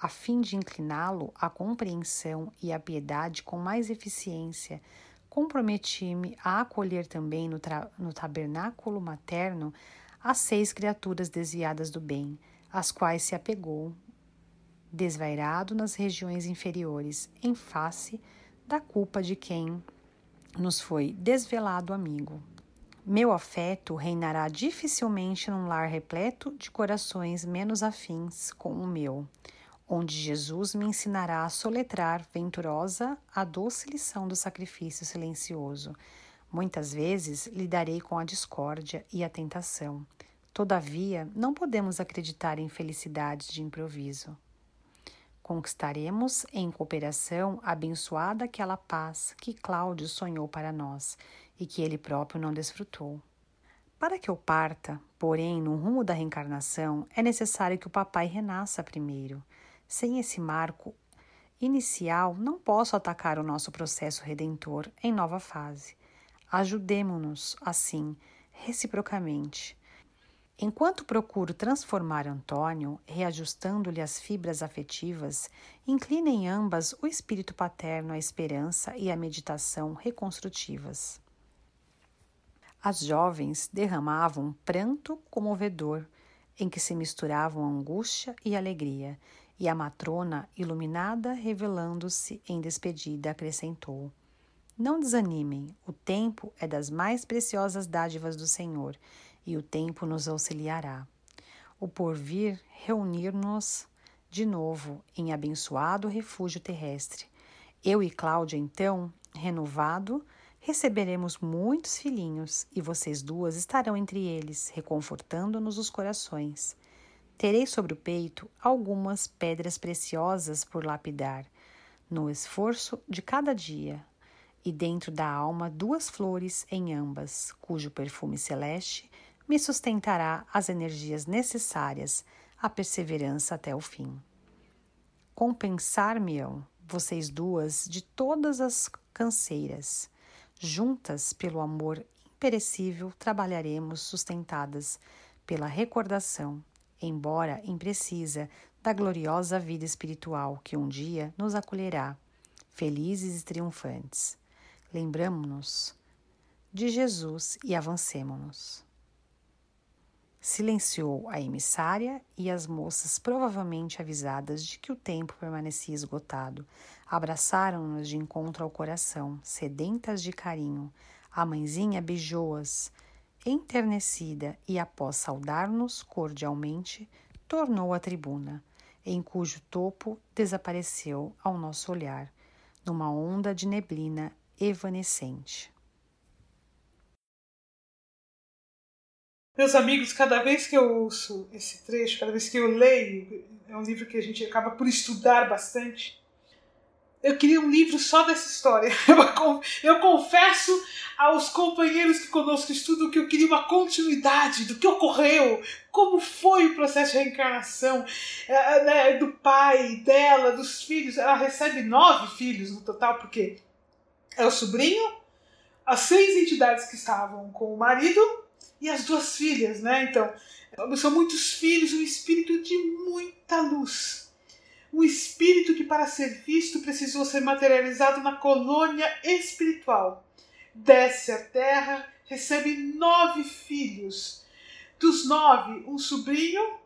Speaker 4: A fim de incliná-lo à compreensão e à piedade com mais eficiência, comprometi-me a acolher também no, no tabernáculo materno as seis criaturas desviadas do bem, às quais se apegou, desvairado nas regiões inferiores, em face da culpa de quem nos foi desvelado amigo. Meu afeto reinará dificilmente num lar repleto de corações menos afins com o meu, onde Jesus me ensinará a soletrar venturosa a doce lição do sacrifício silencioso. Muitas vezes lidarei com a discórdia e a tentação. Todavia, não podemos acreditar em felicidades de improviso. Conquistaremos em cooperação abençoada aquela paz que Cláudio sonhou para nós e que ele próprio não desfrutou. Para que eu parta, porém, no rumo da reencarnação, é necessário que o papai renasça primeiro. Sem esse marco inicial, não posso atacar o nosso processo redentor em nova fase. Ajudemo-nos, assim, reciprocamente, Enquanto procuro transformar Antônio, reajustando-lhe as fibras afetivas, inclina em ambas o espírito paterno à esperança e à meditação reconstrutivas. As jovens derramavam um pranto comovedor, em que se misturavam angústia e alegria, e a matrona, iluminada, revelando-se em despedida, acrescentou: Não desanimem, o tempo é das mais preciosas dádivas do Senhor e o tempo nos auxiliará. O porvir reunir-nos de novo em abençoado refúgio terrestre. Eu e Cláudia, então, renovado, receberemos muitos filhinhos e vocês duas estarão entre eles, reconfortando-nos os corações. Terei sobre o peito algumas pedras preciosas por lapidar, no esforço de cada dia, e dentro da alma duas flores em ambas, cujo perfume celeste me sustentará as energias necessárias à perseverança até o fim. Compensar-me-ão vocês duas de todas as canseiras. Juntas, pelo amor imperecível, trabalharemos sustentadas pela recordação, embora imprecisa, da gloriosa vida espiritual que um dia nos acolherá, felizes e triunfantes. Lembramo-nos de Jesus e avancemo-nos. Silenciou a emissária e as moças, provavelmente avisadas de que o tempo permanecia esgotado, abraçaram-nos de encontro ao coração, sedentas de carinho. A mãezinha beijou-as, enternecida, e após saudar-nos cordialmente, tornou à tribuna, em cujo topo desapareceu ao nosso olhar, numa onda de neblina evanescente.
Speaker 1: Meus amigos, cada vez que eu ouço esse trecho, cada vez que eu leio, é um livro que a gente acaba por estudar bastante. Eu queria um livro só dessa história. Eu confesso aos companheiros que conosco estudam que eu queria uma continuidade do que ocorreu, como foi o processo de reencarnação é, né, do pai, dela, dos filhos. Ela recebe nove filhos no total, porque é o sobrinho, as seis entidades que estavam com o marido e as duas filhas, né? Então, são muitos filhos, um espírito de muita luz. Um espírito que, para ser visto, precisou ser materializado na colônia espiritual. Desce à terra, recebe nove filhos. Dos nove, um sobrinho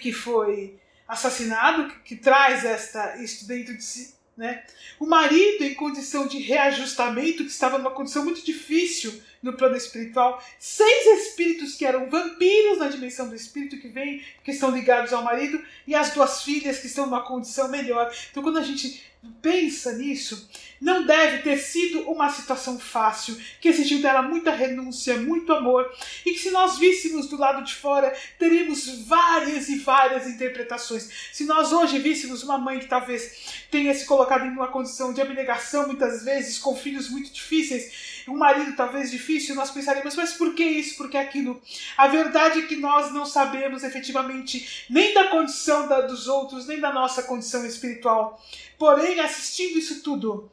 Speaker 1: que foi assassinado, que, que traz esta, isto dentro de si. Né? O marido, em condição de reajustamento, que estava numa condição muito difícil no plano espiritual, seis espíritos que eram vampiros na dimensão do espírito que vem, que estão ligados ao marido, e as duas filhas que estão numa condição melhor. Então, quando a gente pensa nisso, não deve ter sido uma situação fácil, que exigiu dela muita renúncia, muito amor, e que se nós víssemos do lado de fora, teríamos várias e várias interpretações. Se nós hoje víssemos uma mãe que talvez tenha se colocado em uma condição de abnegação, muitas vezes, com filhos muito difíceis, um marido talvez difícil, nós pensaríamos, mas por que isso, por que aquilo? A verdade é que nós não sabemos efetivamente nem da condição da, dos outros, nem da nossa condição espiritual. Porém, assistindo isso tudo,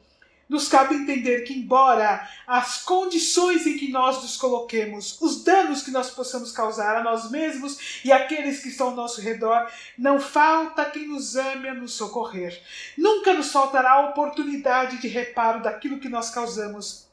Speaker 1: nos cabe entender que, embora as condições em que nós nos coloquemos, os danos que nós possamos causar a nós mesmos e àqueles que estão ao nosso redor, não falta quem nos ame a nos socorrer. Nunca nos faltará a oportunidade de reparo daquilo que nós causamos.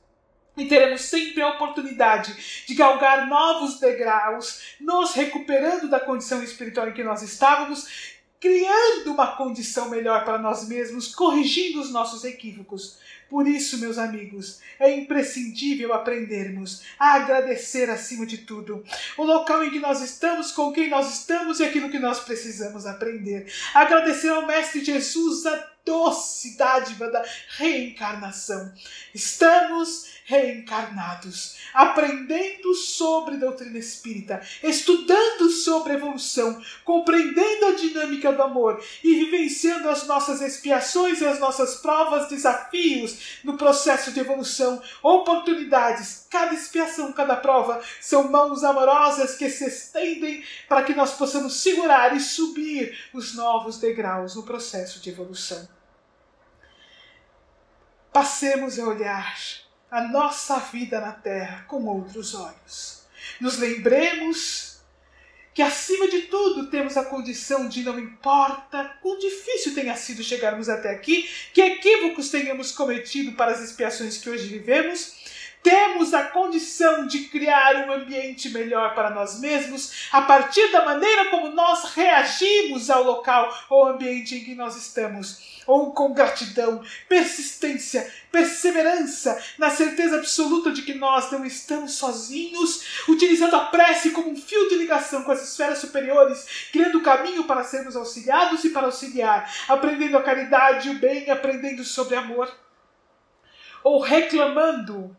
Speaker 1: E teremos sempre a oportunidade de galgar novos degraus, nos recuperando da condição espiritual em que nós estávamos criando uma condição melhor para nós mesmos, corrigindo os nossos equívocos. Por isso, meus amigos, é imprescindível aprendermos a agradecer acima de tudo o local em que nós estamos, com quem nós estamos e aquilo que nós precisamos aprender. Agradecer ao Mestre Jesus a doce dádiva da reencarnação. Estamos reencarnados, aprendendo sobre doutrina espírita, estudando sobre evolução, compreendendo a dinâmica do amor e vivenciando as nossas expiações e as nossas provas, desafios no processo de evolução, oportunidades. Cada expiação, cada prova são mãos amorosas que se estendem para que nós possamos segurar e subir os novos degraus no processo de evolução. Passemos a olhar a nossa vida na terra com outros olhos. Nos lembremos que, acima de tudo, temos a condição de não importa quão difícil tenha sido chegarmos até aqui, que equívocos tenhamos cometido para as expiações que hoje vivemos, temos a condição de criar um ambiente melhor para nós mesmos a partir da maneira como nós reagimos ao local ou ambiente em que nós estamos. Ou com gratidão, persistência, perseverança, na certeza absoluta de que nós não estamos sozinhos, utilizando a prece como um fio de ligação com as esferas superiores, criando caminho para sermos auxiliados e para auxiliar, aprendendo a caridade e o bem, aprendendo sobre amor, ou reclamando,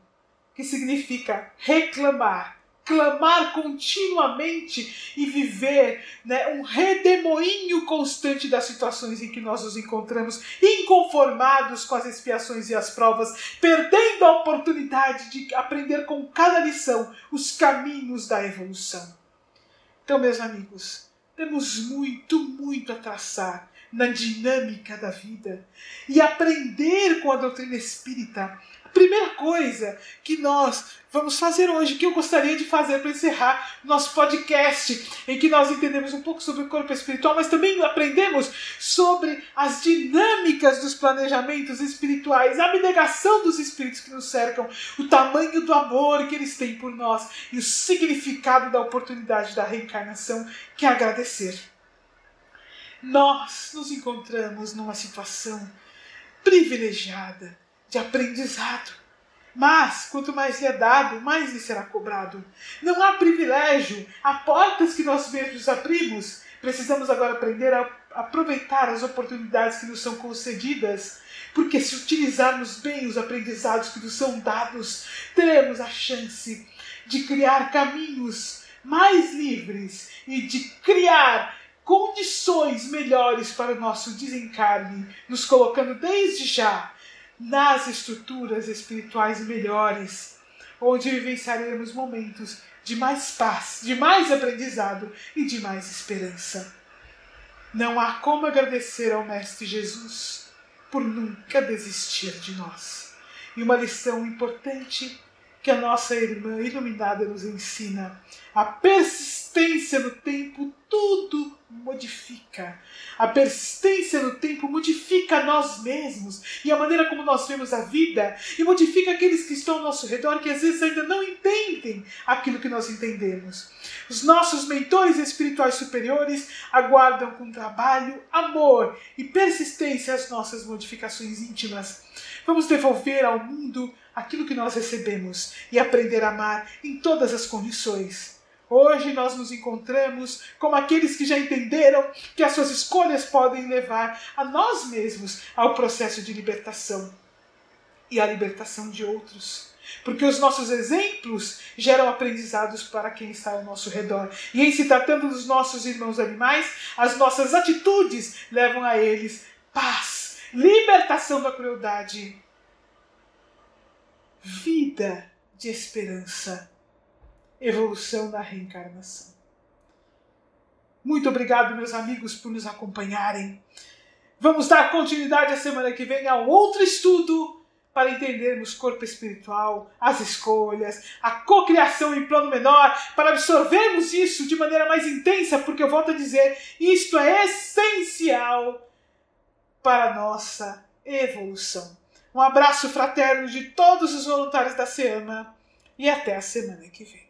Speaker 1: que significa reclamar, clamar continuamente e viver né, um redemoinho constante das situações em que nós nos encontramos, inconformados com as expiações e as provas, perdendo a oportunidade de aprender com cada lição os caminhos da evolução. Então, meus amigos, temos muito, muito a traçar na dinâmica da vida e aprender com a doutrina espírita primeira coisa que nós vamos fazer hoje, que eu gostaria de fazer para encerrar nosso podcast, em que nós entendemos um pouco sobre o corpo espiritual, mas também aprendemos sobre as dinâmicas dos planejamentos espirituais, a abnegação dos espíritos que nos cercam, o tamanho do amor que eles têm por nós e o significado da oportunidade da reencarnação, que é agradecer. Nós nos encontramos numa situação privilegiada de aprendizado. Mas, quanto mais lhe é dado, mais lhe será cobrado. Não há privilégio, há portas que nós mesmos abrimos. Precisamos agora aprender a aproveitar as oportunidades que nos são concedidas, porque se utilizarmos bem os aprendizados que nos são dados, teremos a chance de criar caminhos mais livres e de criar condições melhores para o nosso desencarne, nos colocando desde já nas estruturas espirituais melhores, onde vivenciaremos momentos de mais paz, de mais aprendizado e de mais esperança. Não há como agradecer ao Mestre Jesus por nunca desistir de nós. E uma lição importante que a nossa irmã iluminada nos ensina: a persistência no tempo tudo modifica. A persistência no tempo modifica nós mesmos e a maneira como nós vemos a vida e modifica aqueles que estão ao nosso redor que às vezes ainda não entendem aquilo que nós entendemos. Os nossos mentores espirituais superiores aguardam com trabalho, amor e persistência as nossas modificações íntimas Vamos devolver ao mundo aquilo que nós recebemos e aprender a amar em todas as condições. Hoje nós nos encontramos como aqueles que já entenderam que as suas escolhas podem levar a nós mesmos ao processo de libertação e à libertação de outros. Porque os nossos exemplos geram aprendizados para quem está ao nosso redor. E em se tratando dos nossos irmãos animais, as nossas atitudes levam a eles paz, libertação da crueldade, vida de esperança, evolução da reencarnação. Muito obrigado, meus amigos, por nos acompanharem. Vamos dar continuidade a semana que vem a outro estudo para entendermos corpo espiritual, as escolhas, a cocriação em plano menor, para absorvermos isso de maneira mais intensa, porque eu volto a dizer, isto é essencial para nossa evolução. Um abraço fraterno de todos os voluntários da SEAMA e até a semana que vem.